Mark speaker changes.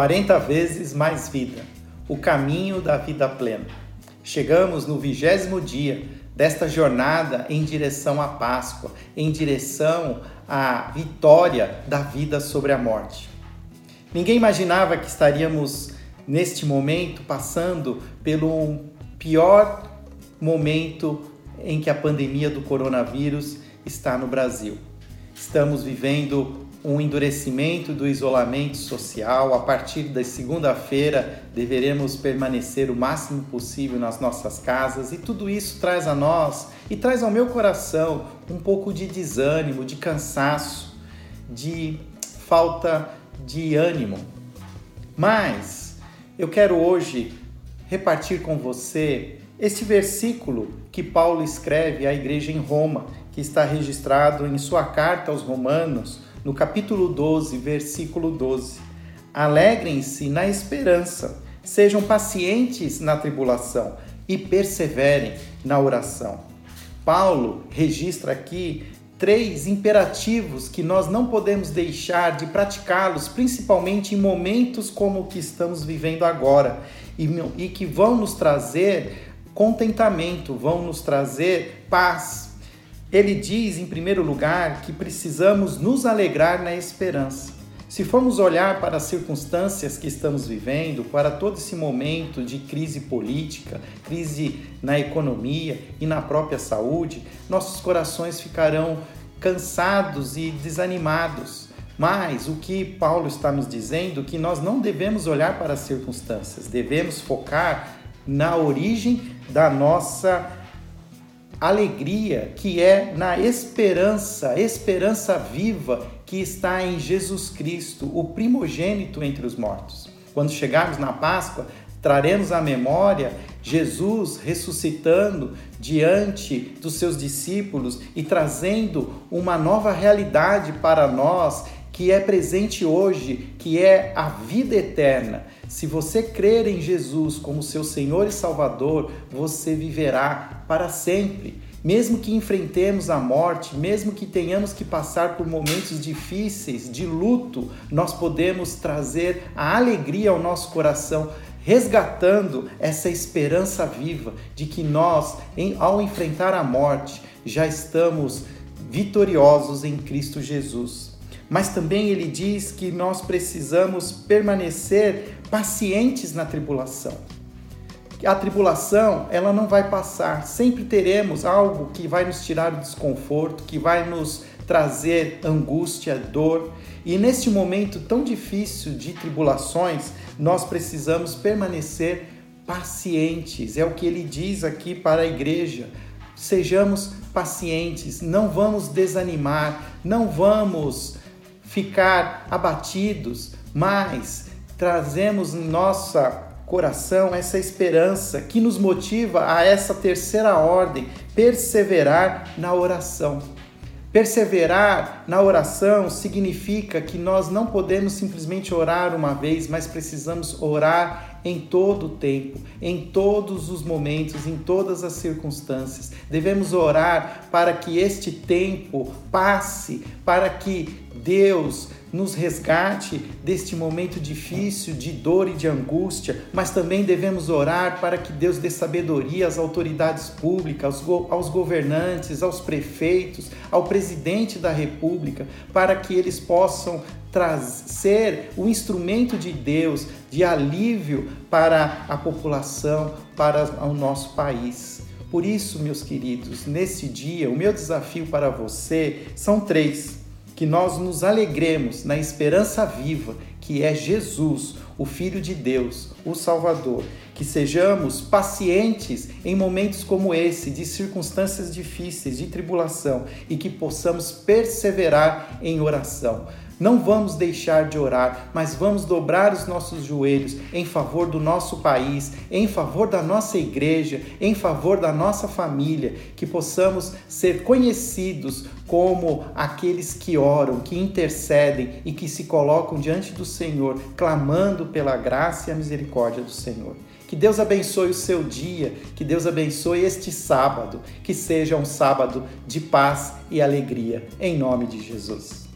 Speaker 1: 40 vezes mais vida, o caminho da vida plena. Chegamos no vigésimo dia desta jornada em direção à Páscoa, em direção à vitória da vida sobre a morte. Ninguém imaginava que estaríamos neste momento passando pelo pior momento em que a pandemia do coronavírus está no Brasil. Estamos vivendo um endurecimento do isolamento social. A partir da segunda-feira, deveremos permanecer o máximo possível nas nossas casas, e tudo isso traz a nós e traz ao meu coração um pouco de desânimo, de cansaço, de falta de ânimo. Mas eu quero hoje repartir com você este versículo que Paulo escreve à igreja em Roma, que está registrado em sua carta aos Romanos no capítulo 12, versículo 12. Alegrem-se na esperança, sejam pacientes na tribulação e perseverem na oração. Paulo registra aqui três imperativos que nós não podemos deixar de praticá-los, principalmente em momentos como o que estamos vivendo agora, e, que vão nos trazer contentamento, vão nos trazer paz, ele diz, em primeiro lugar, que precisamos nos alegrar na esperança. Se formos olhar para as circunstâncias que estamos vivendo, para todo esse momento de crise política, crise na economia e na própria saúde, nossos corações ficarão cansados e desanimados. Mas o que Paulo está nos dizendo é que nós não devemos olhar para as circunstâncias, devemos focar na origem da nossa alegria que é na esperança, esperança viva que está em Jesus Cristo, o primogênito entre os mortos. Quando chegarmos na Páscoa, traremos à memória Jesus ressuscitando diante dos seus discípulos e trazendo uma nova realidade para nós que é presente hoje, que é a vida eterna. Se você crer em Jesus como seu Senhor e Salvador, você viverá para sempre. Mesmo que enfrentemos a morte, mesmo que tenhamos que passar por momentos difíceis, de luto, nós podemos trazer a alegria ao nosso coração, resgatando essa esperança viva de que nós, ao enfrentar a morte, já estamos vitoriosos em Cristo Jesus mas também ele diz que nós precisamos permanecer pacientes na tribulação. A tribulação, ela não vai passar, sempre teremos algo que vai nos tirar o desconforto, que vai nos trazer angústia, dor. E neste momento tão difícil de tribulações, nós precisamos permanecer pacientes. É o que ele diz aqui para a igreja. Sejamos pacientes, não vamos desanimar, não vamos ficar abatidos, mas trazemos em nossa coração essa esperança que nos motiva a essa terceira ordem, perseverar na oração. Perseverar na oração significa que nós não podemos simplesmente orar uma vez, mas precisamos orar em todo o tempo, em todos os momentos, em todas as circunstâncias. Devemos orar para que este tempo passe, para que Deus nos resgate deste momento difícil de dor e de angústia, mas também devemos orar para que Deus dê sabedoria às autoridades públicas, aos, go aos governantes, aos prefeitos, ao presidente da República, para que eles possam trazer o instrumento de Deus de alívio para a população, para o nosso país. Por isso, meus queridos, nesse dia, o meu desafio para você são três que nós nos alegremos na esperança viva que é Jesus, o Filho de Deus, o Salvador. Que sejamos pacientes em momentos como esse, de circunstâncias difíceis, de tribulação, e que possamos perseverar em oração. Não vamos deixar de orar, mas vamos dobrar os nossos joelhos em favor do nosso país, em favor da nossa igreja, em favor da nossa família, que possamos ser conhecidos como aqueles que oram, que intercedem e que se colocam diante do Senhor, clamando pela graça e a misericórdia do Senhor. Que Deus abençoe o seu dia, que Deus abençoe este sábado, que seja um sábado de paz e alegria, em nome de Jesus.